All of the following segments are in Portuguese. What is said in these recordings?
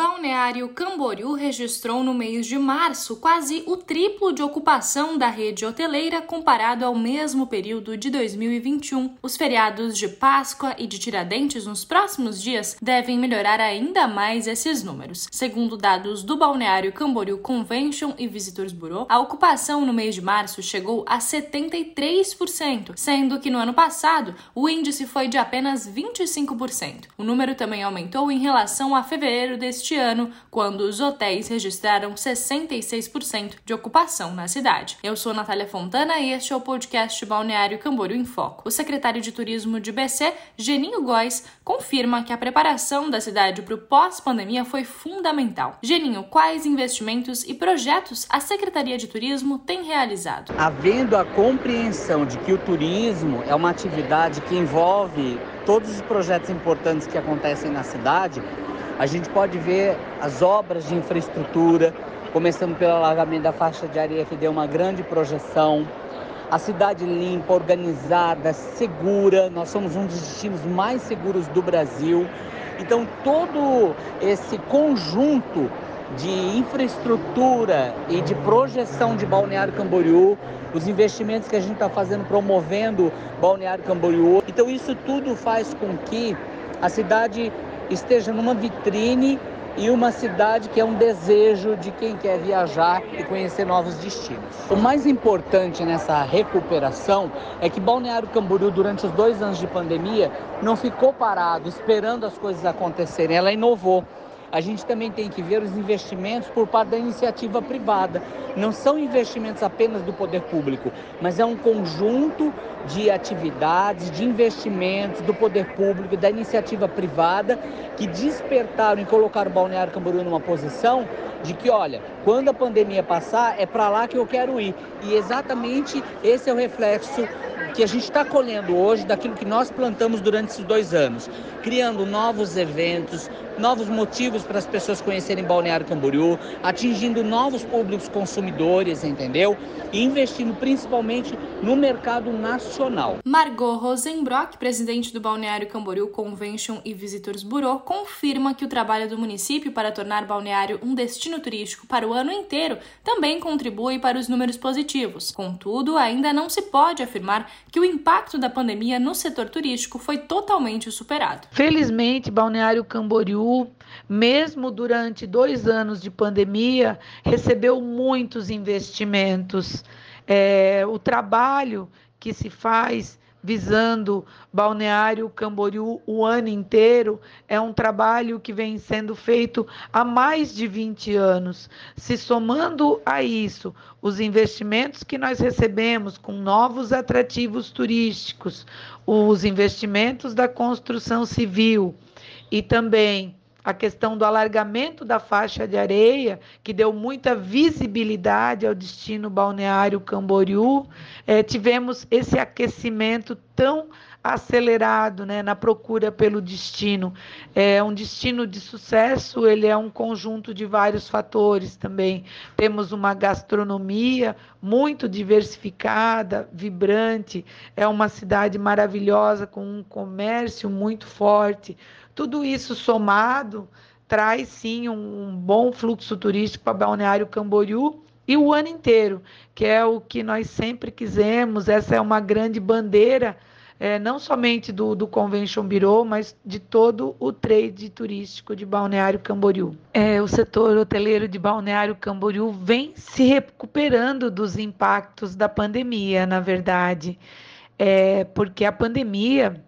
Balneário Camboriú registrou no mês de março quase o triplo de ocupação da rede hoteleira comparado ao mesmo período de 2021. Os feriados de Páscoa e de Tiradentes nos próximos dias devem melhorar ainda mais esses números. Segundo dados do Balneário Camboriú Convention e Visitors Bureau, a ocupação no mês de março chegou a 73%, sendo que no ano passado o índice foi de apenas 25%. O número também aumentou em relação a fevereiro deste este ano, quando os hotéis registraram 66% de ocupação na cidade. Eu sou Natália Fontana e este é o podcast Balneário Camboriú em Foco. O secretário de Turismo de BC, Geninho Góes, confirma que a preparação da cidade para o pós-pandemia foi fundamental. Geninho, quais investimentos e projetos a Secretaria de Turismo tem realizado? Havendo a compreensão de que o turismo é uma atividade que envolve todos os projetos importantes que acontecem na cidade, a gente pode ver as obras de infraestrutura, começando pelo alargamento da faixa de areia, que deu uma grande projeção. A cidade limpa, organizada, segura. Nós somos um dos destinos mais seguros do Brasil. Então, todo esse conjunto de infraestrutura e de projeção de Balneário Camboriú, os investimentos que a gente está fazendo promovendo Balneário Camboriú. Então, isso tudo faz com que a cidade esteja numa vitrine e uma cidade que é um desejo de quem quer viajar e conhecer novos destinos. O mais importante nessa recuperação é que Balneário Camboriú, durante os dois anos de pandemia, não ficou parado esperando as coisas acontecerem, ela inovou a gente também tem que ver os investimentos por parte da iniciativa privada. Não são investimentos apenas do poder público, mas é um conjunto de atividades, de investimentos do poder público, da iniciativa privada, que despertaram e colocaram o Balneário Camboriú numa posição de que, olha, quando a pandemia passar, é para lá que eu quero ir. E exatamente esse é o reflexo que a gente está colhendo hoje daquilo que nós plantamos durante esses dois anos, criando novos eventos, novos motivos para as pessoas conhecerem Balneário Camboriú, atingindo novos públicos consumidores, entendeu? E investindo principalmente no mercado nacional. Margot Rosenbrock, presidente do Balneário Camboriú Convention e Visitors Bureau, confirma que o trabalho do município para tornar Balneário um destino turístico para o ano inteiro também contribui para os números positivos. Contudo, ainda não se pode afirmar que o impacto da pandemia no setor turístico foi totalmente superado. Felizmente, Balneário Camboriú, mesmo durante dois anos de pandemia, recebeu muitos investimentos. É, o trabalho que se faz visando Balneário Camboriú o ano inteiro, é um trabalho que vem sendo feito há mais de 20 anos. Se somando a isso, os investimentos que nós recebemos com novos atrativos turísticos, os investimentos da construção civil e também a questão do alargamento da faixa de areia, que deu muita visibilidade ao destino balneário Camboriú, é, tivemos esse aquecimento tão acelerado né, na procura pelo destino. É um destino de sucesso, ele é um conjunto de vários fatores também. Temos uma gastronomia muito diversificada, vibrante, é uma cidade maravilhosa com um comércio muito forte. Tudo isso somado traz sim um, bom fluxo turístico para Balneário Camboriú e o ano inteiro, que é o que nós sempre quisemos. Essa é uma grande bandeira é, não somente do, do Convention Bureau, mas de todo o trade turístico de Balneário Camboriú. É, o setor hoteleiro de Balneário Camboriú vem se recuperando dos impactos da pandemia, na verdade, é, porque a pandemia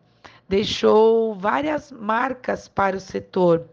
deixou várias marcas para o setor.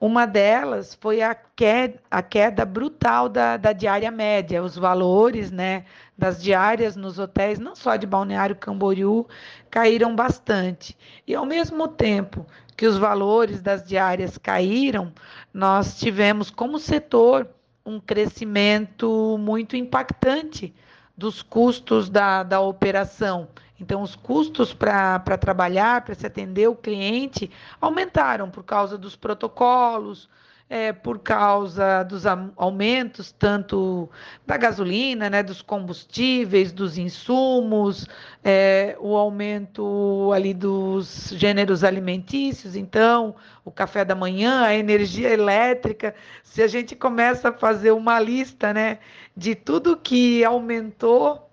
Uma delas foi a queda, a queda brutal da, da diária média, os valores né, das diárias nos hotéis, não só de Balneário Camboriú, caíram bastante. E ao mesmo tempo que os valores das diárias caíram, nós tivemos como setor um crescimento muito impactante dos custos da, da operação. Então, os custos para trabalhar, para se atender o cliente, aumentaram por causa dos protocolos, é, por causa dos aumentos, tanto da gasolina, né, dos combustíveis, dos insumos, é, o aumento ali dos gêneros alimentícios, então, o café da manhã, a energia elétrica. Se a gente começa a fazer uma lista né, de tudo que aumentou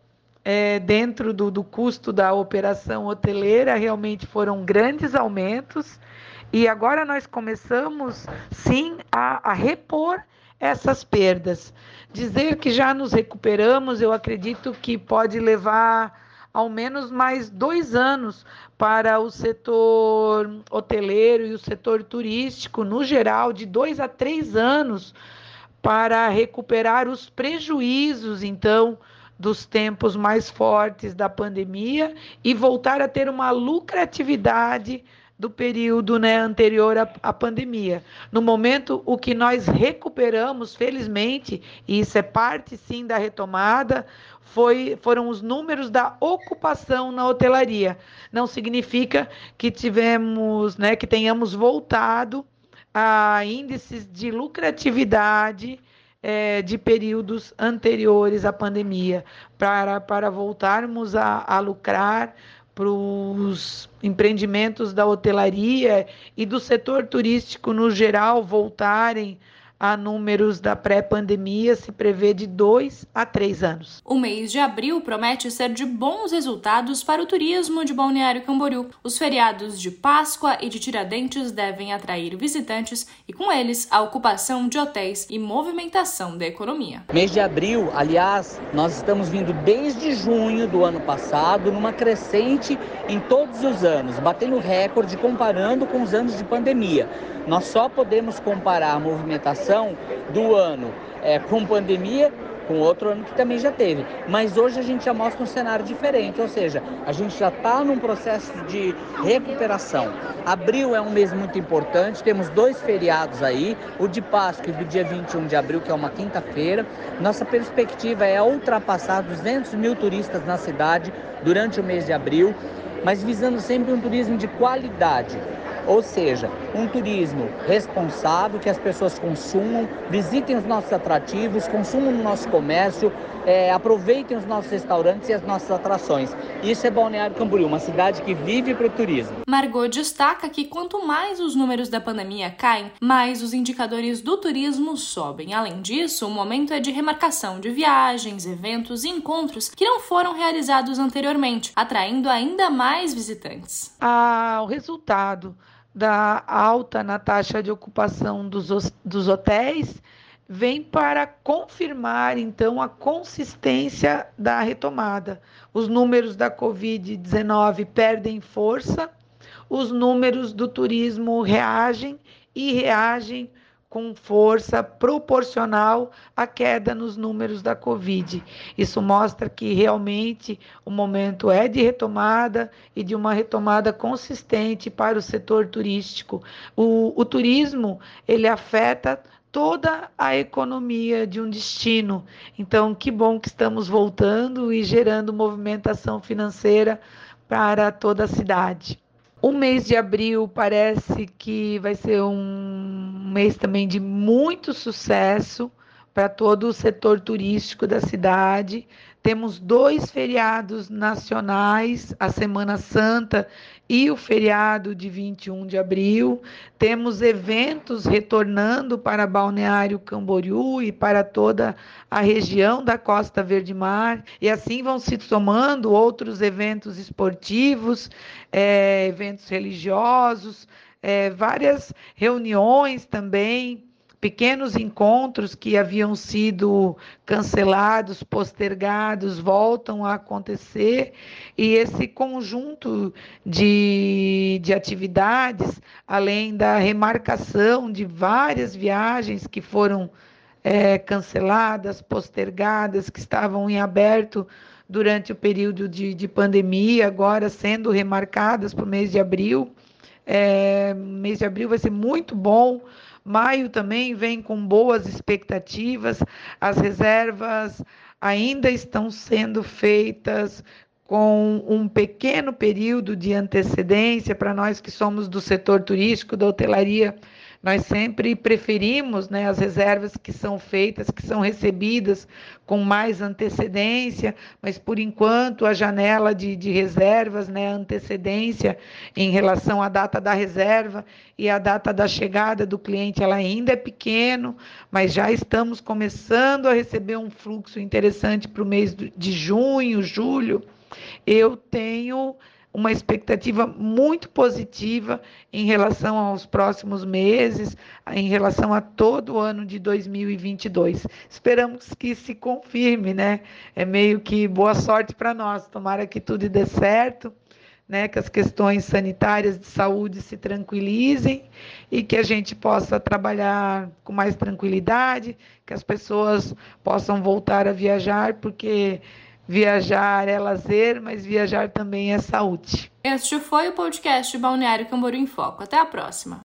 é, dentro do, do custo da operação hoteleira, realmente foram grandes aumentos. E agora nós começamos, sim, a, a repor essas perdas. Dizer que já nos recuperamos, eu acredito que pode levar ao menos mais dois anos para o setor hoteleiro e o setor turístico, no geral, de dois a três anos, para recuperar os prejuízos, então, dos tempos mais fortes da pandemia e voltar a ter uma lucratividade do período né, anterior à, à, pandemia. No momento, o que nós recuperamos, felizmente, e isso é parte sim da retomada, foi, foram os números da ocupação na hotelaria. Não significa que tivemos, né, que tenhamos voltado a índices de lucratividade é, de períodos anteriores à pandemia, para, para voltarmos a, a lucrar para os empreendimentos da hotelaria e do setor turístico no geral voltarem a números da pré-pandemia se prevê de dois a três anos. O mês de abril promete ser de bons resultados para o turismo de Balneário Camboriú. Os feriados de Páscoa e de Tiradentes devem atrair visitantes e, com eles, a ocupação de hotéis e movimentação da economia. Mês de abril, aliás, nós estamos vindo desde junho do ano passado numa crescente em todos os anos, batendo recorde comparando com os anos de pandemia. Nós só podemos comparar a movimentação do ano é, com pandemia com outro ano que também já teve. Mas hoje a gente já mostra um cenário diferente, ou seja, a gente já está num processo de recuperação. Abril é um mês muito importante, temos dois feriados aí, o de Páscoa e do dia 21 de abril, que é uma quinta-feira. Nossa perspectiva é ultrapassar 200 mil turistas na cidade durante o mês de abril, mas visando sempre um turismo de qualidade ou seja, um turismo responsável, que as pessoas consumam, visitem os nossos atrativos, consumam no nosso comércio, é, aproveitem os nossos restaurantes e as nossas atrações. Isso é Balneário Camboriú, uma cidade que vive para o turismo. Margot destaca que quanto mais os números da pandemia caem, mais os indicadores do turismo sobem. Além disso, o momento é de remarcação de viagens, eventos e encontros que não foram realizados anteriormente, atraindo ainda mais visitantes. Ah, o resultado da alta na taxa de ocupação dos, dos hotéis vem para confirmar então a consistência da retomada. Os números da Covid-19 perdem força, os números do turismo reagem e reagem com força proporcional à queda nos números da Covid. Isso mostra que realmente o momento é de retomada e de uma retomada consistente para o setor turístico. O, o turismo ele afeta toda a economia de um destino. Então, que bom que estamos voltando e gerando movimentação financeira para toda a cidade. O mês de abril parece que vai ser um mês também de muito sucesso para todo o setor turístico da cidade. Temos dois feriados nacionais, a Semana Santa e o feriado de 21 de abril. Temos eventos retornando para Balneário Camboriú e para toda a região da Costa Verde Mar. E assim vão se somando outros eventos esportivos, é, eventos religiosos, é, várias reuniões também pequenos encontros que haviam sido cancelados, postergados, voltam a acontecer, e esse conjunto de, de atividades, além da remarcação de várias viagens que foram é, canceladas, postergadas, que estavam em aberto durante o período de, de pandemia, agora sendo remarcadas para o mês de abril. É, mês de abril vai ser muito bom Maio também vem com boas expectativas, as reservas ainda estão sendo feitas com um pequeno período de antecedência para nós que somos do setor turístico, da hotelaria. Nós sempre preferimos né, as reservas que são feitas, que são recebidas com mais antecedência, mas por enquanto a janela de, de reservas, né, antecedência em relação à data da reserva e a data da chegada do cliente, ela ainda é pequeno, mas já estamos começando a receber um fluxo interessante para o mês de junho, julho. Eu tenho uma expectativa muito positiva em relação aos próximos meses, em relação a todo o ano de 2022. Esperamos que se confirme, né? É meio que boa sorte para nós. Tomara que tudo dê certo. Né, que as questões sanitárias de saúde se tranquilizem e que a gente possa trabalhar com mais tranquilidade, que as pessoas possam voltar a viajar, porque Viajar é lazer, mas viajar também é saúde. Este foi o podcast Balneário Camboriú em Foco. Até a próxima.